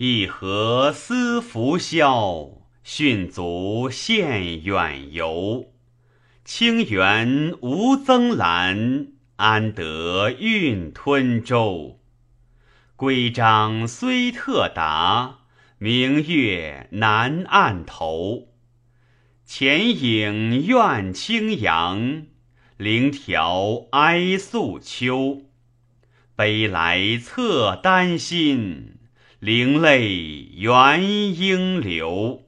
一何思浮消，训足献远游。清源无增澜，安得运吞舟？规章虽特达，明月难按头。前影怨清扬，灵条哀肃秋。悲来侧丹心，灵泪原应流。